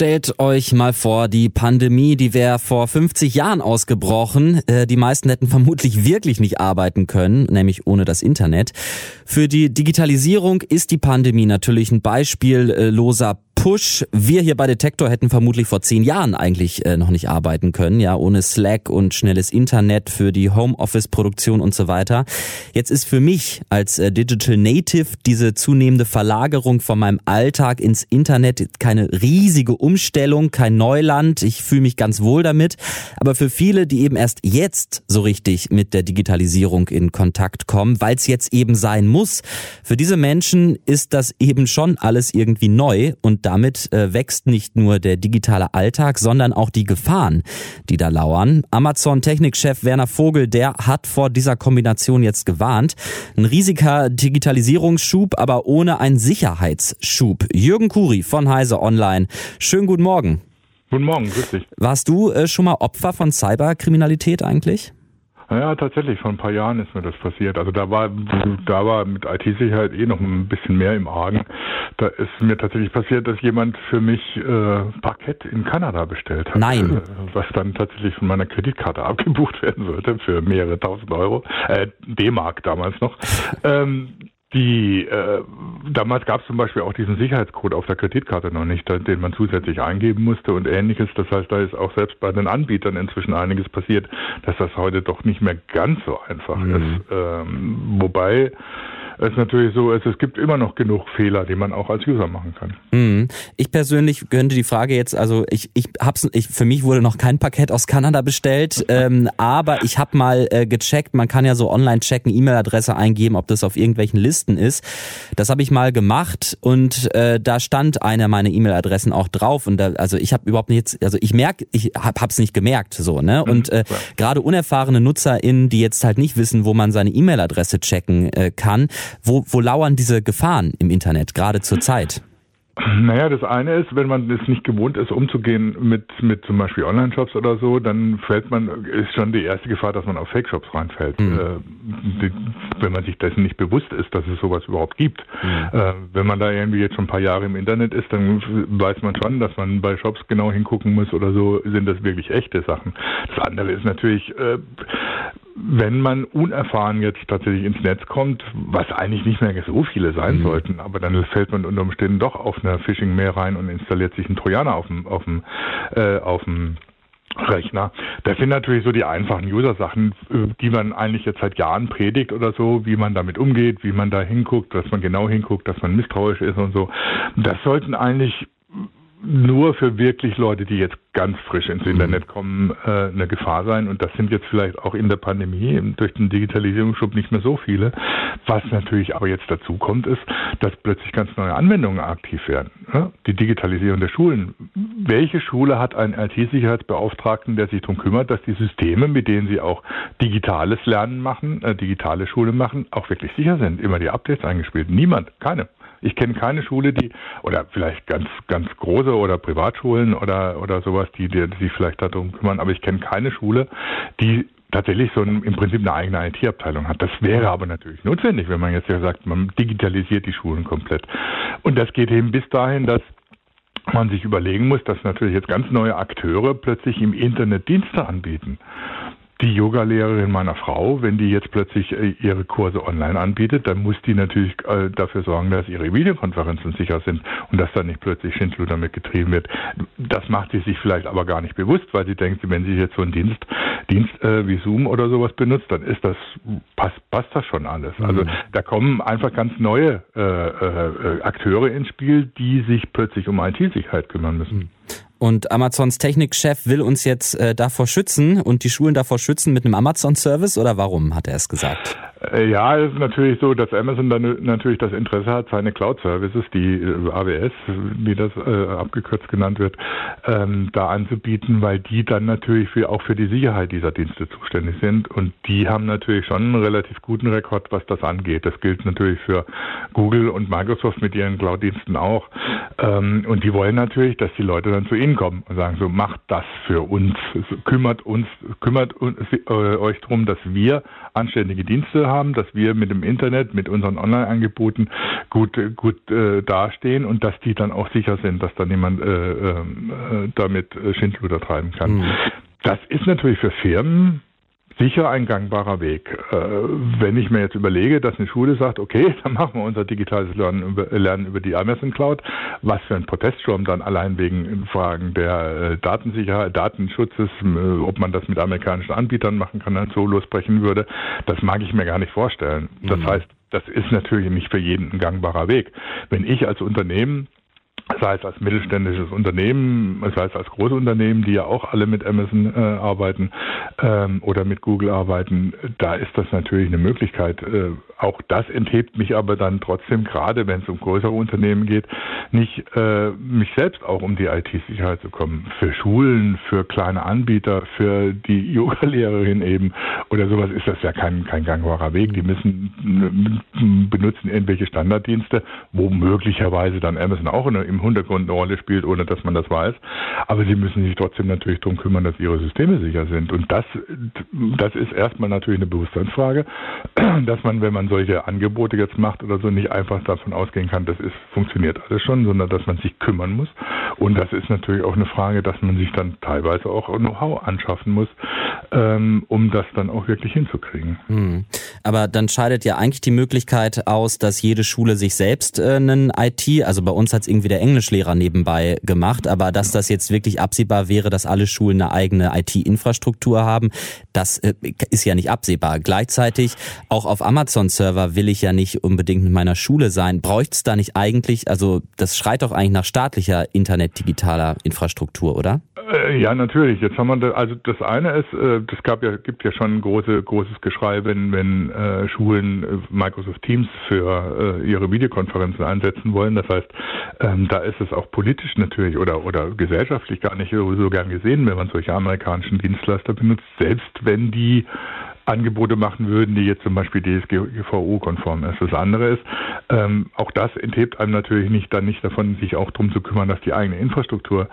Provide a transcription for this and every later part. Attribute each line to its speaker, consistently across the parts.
Speaker 1: Stellt euch mal vor, die Pandemie, die wäre vor 50 Jahren ausgebrochen. Äh, die meisten hätten vermutlich wirklich nicht arbeiten können, nämlich ohne das Internet. Für die Digitalisierung ist die Pandemie natürlich ein beispielloser Push. Wir hier bei Detektor hätten vermutlich vor zehn Jahren eigentlich äh, noch nicht arbeiten können, ja, ohne Slack und schnelles Internet für die Homeoffice-Produktion und so weiter. Jetzt ist für mich als äh, Digital Native diese zunehmende Verlagerung von meinem Alltag ins Internet keine riesige Umstellung, kein Neuland. Ich fühle mich ganz wohl damit. Aber für viele, die eben erst jetzt so richtig mit der Digitalisierung in Kontakt kommen, weil es jetzt eben sein muss, für diese Menschen ist das eben schon alles irgendwie neu und damit äh, wächst nicht nur der digitale Alltag, sondern auch die Gefahren, die da lauern. Amazon Technikchef Werner Vogel, der hat vor dieser Kombination jetzt gewarnt. Ein riesiger Digitalisierungsschub, aber ohne einen Sicherheitsschub. Jürgen Kuri von Heise Online. Schönen guten Morgen.
Speaker 2: Guten Morgen, grüß dich.
Speaker 1: Warst du äh, schon mal Opfer von Cyberkriminalität eigentlich?
Speaker 2: Ja, tatsächlich, vor ein paar Jahren ist mir das passiert. Also da war, da war mit IT-Sicherheit eh noch ein bisschen mehr im Argen. Da ist mir tatsächlich passiert, dass jemand für mich äh, Parkett in Kanada bestellt hat.
Speaker 1: Nein. Äh,
Speaker 2: was dann tatsächlich von meiner Kreditkarte abgebucht werden sollte für mehrere tausend Euro. Äh, D-Mark damals noch. Ähm, die äh, damals gab es zum Beispiel auch diesen Sicherheitscode auf der Kreditkarte noch nicht, den man zusätzlich eingeben musste und ähnliches. Das heißt, da ist auch selbst bei den Anbietern inzwischen einiges passiert, dass das heute doch nicht mehr ganz so einfach mhm. ist. Ähm, wobei es natürlich so ist, es gibt immer noch genug Fehler, die man auch als User machen kann.
Speaker 1: Mhm. Ich persönlich könnte die Frage jetzt, also ich, ich hab's, ich, für mich wurde noch kein Paket aus Kanada bestellt, ähm, aber ich habe mal äh, gecheckt, man kann ja so online checken, E-Mail-Adresse eingeben, ob das auf irgendwelchen Listen ist. Das habe ich mal gemacht und äh, da stand eine meiner E-Mail-Adressen auch drauf und da, also ich habe überhaupt nicht, also ich merke, ich hab, hab's nicht gemerkt, so ne und äh, ja. gerade unerfahrene NutzerInnen, die jetzt halt nicht wissen, wo man seine E-Mail-Adresse checken äh, kann, wo, wo lauern diese Gefahren im Internet, gerade zur Zeit?
Speaker 2: Naja, das eine ist, wenn man es nicht gewohnt ist, umzugehen mit, mit zum Beispiel Online-Shops oder so, dann fällt man, ist schon die erste Gefahr, dass man auf Fake-Shops reinfällt. Mhm. Äh, die, wenn man sich dessen nicht bewusst ist, dass es sowas überhaupt gibt. Mhm. Äh, wenn man da irgendwie jetzt schon ein paar Jahre im Internet ist, dann weiß man schon, dass man bei Shops genau hingucken muss oder so, sind das wirklich echte Sachen. Das andere ist natürlich, äh, wenn man unerfahren jetzt tatsächlich ins Netz kommt, was eigentlich nicht mehr so viele sein mhm. sollten, aber dann fällt man unter Umständen doch auf eine Phishing-Mail rein und installiert sich einen Trojaner auf dem, auf dem, äh, auf dem Rechner. Das sind natürlich so die einfachen User-Sachen, äh, die man eigentlich jetzt seit Jahren predigt oder so, wie man damit umgeht, wie man da hinguckt, dass man genau hinguckt, dass man misstrauisch ist und so. Das sollten eigentlich nur für wirklich Leute, die jetzt ganz frisch ins mhm. Internet kommen, äh, eine Gefahr sein. Und das sind jetzt vielleicht auch in der Pandemie durch den Digitalisierungsschub nicht mehr so viele. Was natürlich aber jetzt dazu kommt, ist, dass plötzlich ganz neue Anwendungen aktiv werden. Ne? Die Digitalisierung der Schulen. Welche Schule hat einen IT-Sicherheitsbeauftragten, der sich darum kümmert, dass die Systeme, mit denen sie auch digitales Lernen machen, äh, digitale Schule machen, auch wirklich sicher sind? Immer die Updates eingespielt? Niemand, keine. Ich kenne keine Schule, die, oder vielleicht ganz, ganz große oder Privatschulen oder, oder sowas, die, die, sich vielleicht darum kümmern, aber ich kenne keine Schule, die tatsächlich so ein, im Prinzip eine eigene IT-Abteilung hat. Das wäre aber natürlich notwendig, wenn man jetzt ja sagt, man digitalisiert die Schulen komplett. Und das geht eben bis dahin, dass man sich überlegen muss, dass natürlich jetzt ganz neue Akteure plötzlich im Internet Dienste anbieten die Yogalehrerin meiner Frau, wenn die jetzt plötzlich äh, ihre Kurse online anbietet, dann muss die natürlich äh, dafür sorgen, dass ihre Videokonferenzen sicher sind und dass da nicht plötzlich Schindluder damit getrieben wird. Das macht sie sich vielleicht aber gar nicht bewusst, weil sie denkt, wenn sie jetzt so einen Dienst, Dienst äh, wie Zoom oder sowas benutzt, dann ist das passt, passt das schon alles. Mhm. Also da kommen einfach ganz neue äh, äh, Akteure ins Spiel, die sich plötzlich um IT-Sicherheit kümmern müssen.
Speaker 1: Und Amazons Technikchef will uns jetzt äh, davor schützen und die Schulen davor schützen mit einem Amazon-Service oder warum hat er es gesagt?
Speaker 2: Äh, ja, es ist natürlich so, dass Amazon dann natürlich das Interesse hat, seine Cloud-Services, die äh, AWS, wie das äh, abgekürzt genannt wird, ähm, da anzubieten, weil die dann natürlich für, auch für die Sicherheit dieser Dienste zuständig sind. Und die haben natürlich schon einen relativ guten Rekord, was das angeht. Das gilt natürlich für Google und Microsoft mit ihren Cloud-Diensten auch. Ähm, und die wollen natürlich, dass die Leute dann zu ihnen kommen und sagen, so macht das für uns, kümmert uns, kümmert uns, äh, euch darum, dass wir anständige Dienste haben, dass wir mit dem Internet, mit unseren Online-Angeboten gut, gut äh, dastehen und dass die dann auch sicher sind, dass da niemand äh, äh, damit Schindluder treiben kann. Mhm. Das ist natürlich für Firmen sicher ein gangbarer Weg. Äh, wenn ich mir jetzt überlege, dass eine Schule sagt, okay, dann machen wir unser digitales Lernen über, Lernen über die Amazon Cloud, was für ein Proteststurm dann allein wegen Fragen der äh, Datensicherheit, Datenschutzes, äh, ob man das mit amerikanischen Anbietern machen kann, dann so losbrechen würde, das mag ich mir gar nicht vorstellen. Das mhm. heißt, das ist natürlich nicht für jeden ein gangbarer Weg. Wenn ich als Unternehmen sei es als mittelständisches Unternehmen, sei es als Großunternehmen, die ja auch alle mit Amazon äh, arbeiten ähm, oder mit Google arbeiten, da ist das natürlich eine Möglichkeit. Äh, auch das enthebt mich aber dann trotzdem, gerade wenn es um größere Unternehmen geht, nicht äh, mich selbst auch um die IT-Sicherheit zu kommen. Für Schulen, für kleine Anbieter, für die Yoga-Lehrerin eben oder sowas ist das ja kein, kein gangbarer Weg. Die müssen benutzen irgendwelche Standarddienste, wo möglicherweise dann Amazon auch eine, im Hintergrund eine Rolle spielt, ohne dass man das weiß. Aber sie müssen sich trotzdem natürlich darum kümmern, dass ihre Systeme sicher sind. Und das, das ist erstmal natürlich eine Bewusstseinsfrage, dass man, wenn man solche Angebote jetzt macht oder so, nicht einfach davon ausgehen kann, das ist, funktioniert alles schon, sondern dass man sich kümmern muss. Und das ist natürlich auch eine Frage, dass man sich dann teilweise auch Know-how anschaffen muss, ähm, um das dann auch wirklich hinzukriegen.
Speaker 1: Hm. Aber dann scheidet ja eigentlich die Möglichkeit aus, dass jede Schule sich selbst äh, einen IT, also bei uns hat es irgendwie der Englischlehrer nebenbei gemacht, aber dass das jetzt wirklich absehbar wäre, dass alle Schulen eine eigene IT-Infrastruktur haben, das äh, ist ja nicht absehbar. Gleichzeitig auch auf Amazon-Server will ich ja nicht unbedingt mit meiner Schule sein. Bräuchte es da nicht eigentlich, also das schreit doch eigentlich nach staatlicher Internet-digitaler Infrastruktur, oder?
Speaker 2: Äh, ja, natürlich. Jetzt haben wir da, also das eine ist, äh, das gab ja, gibt ja schon große, großes Geschrei, wenn, wenn äh, Schulen äh, Microsoft Teams für äh, ihre Videokonferenzen einsetzen wollen. Das heißt, ähm, da ist es auch politisch natürlich oder, oder gesellschaftlich gar nicht so, gern gesehen, wenn man solche amerikanischen Dienstleister benutzt, selbst wenn die Angebote machen würden, die jetzt zum Beispiel DSGVO-konform ist. Das andere ist, ähm, auch das enthebt einem natürlich nicht dann nicht davon, sich auch darum zu kümmern, dass die eigene Infrastruktur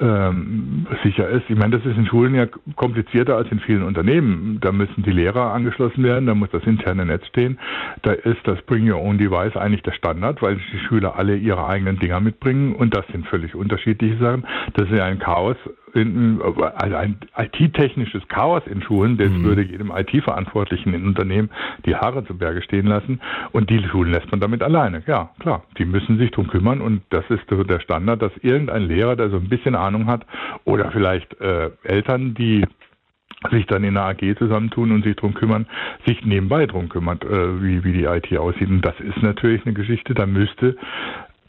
Speaker 2: ähm, sicher ist. Ich meine, das ist in Schulen ja komplizierter als in vielen Unternehmen. Da müssen die Lehrer angeschlossen werden, da muss das interne Netz stehen. Da ist das Bring Your Own Device eigentlich der Standard, weil die Schüler alle ihre eigenen Dinger mitbringen und das sind völlig unterschiedliche Sachen. Das ist ja ein Chaos also ein IT-technisches Chaos in Schulen, das mhm. würde jedem IT-Verantwortlichen in Unternehmen die Haare zu Berge stehen lassen. Und die Schulen lässt man damit alleine. Ja, klar. Die müssen sich drum kümmern und das ist so der Standard, dass irgendein Lehrer, der so ein bisschen Ahnung hat, oder vielleicht äh, Eltern, die sich dann in einer AG zusammentun und sich drum kümmern, sich nebenbei drum kümmert, äh, wie, wie die IT aussieht. Und das ist natürlich eine Geschichte, da müsste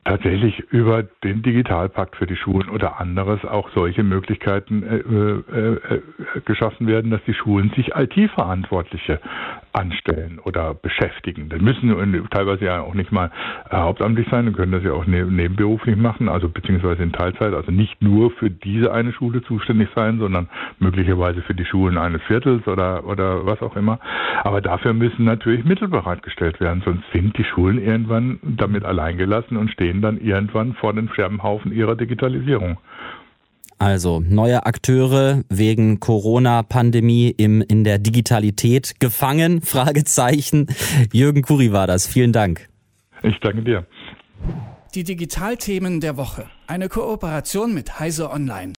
Speaker 2: tatsächlich über den Digitalpakt für die Schulen oder anderes auch solche Möglichkeiten äh, äh, äh, geschaffen werden, dass die Schulen sich IT-Verantwortliche anstellen oder beschäftigen. Das müssen teilweise ja auch nicht mal äh, hauptamtlich sein, dann können das ja auch ne nebenberuflich machen, also beziehungsweise in Teilzeit, also nicht nur für diese eine Schule zuständig sein, sondern möglicherweise für die Schulen eines Viertels oder, oder was auch immer. Aber dafür müssen natürlich Mittel bereitgestellt werden, sonst sind die Schulen irgendwann damit alleingelassen und stehen dann irgendwann vor den Scherbenhaufen ihrer Digitalisierung.
Speaker 1: Also neue Akteure wegen Corona-Pandemie im in der Digitalität gefangen? Fragezeichen. Jürgen Kuri war das. Vielen Dank.
Speaker 2: Ich danke dir.
Speaker 3: Die Digitalthemen der Woche. Eine Kooperation mit Heise Online.